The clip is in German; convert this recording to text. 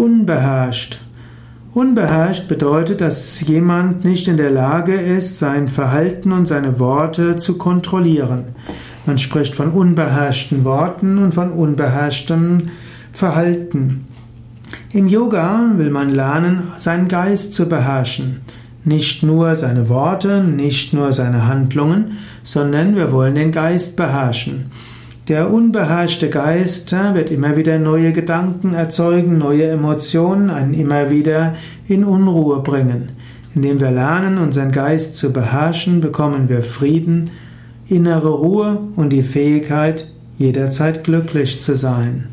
Unbeherrscht. Unbeherrscht bedeutet, dass jemand nicht in der Lage ist, sein Verhalten und seine Worte zu kontrollieren. Man spricht von unbeherrschten Worten und von unbeherrschtem Verhalten. Im Yoga will man lernen, seinen Geist zu beherrschen. Nicht nur seine Worte, nicht nur seine Handlungen, sondern wir wollen den Geist beherrschen. Der unbeherrschte Geist wird immer wieder neue Gedanken erzeugen, neue Emotionen, einen immer wieder in Unruhe bringen. Indem wir lernen, unseren Geist zu beherrschen, bekommen wir Frieden, innere Ruhe und die Fähigkeit, jederzeit glücklich zu sein.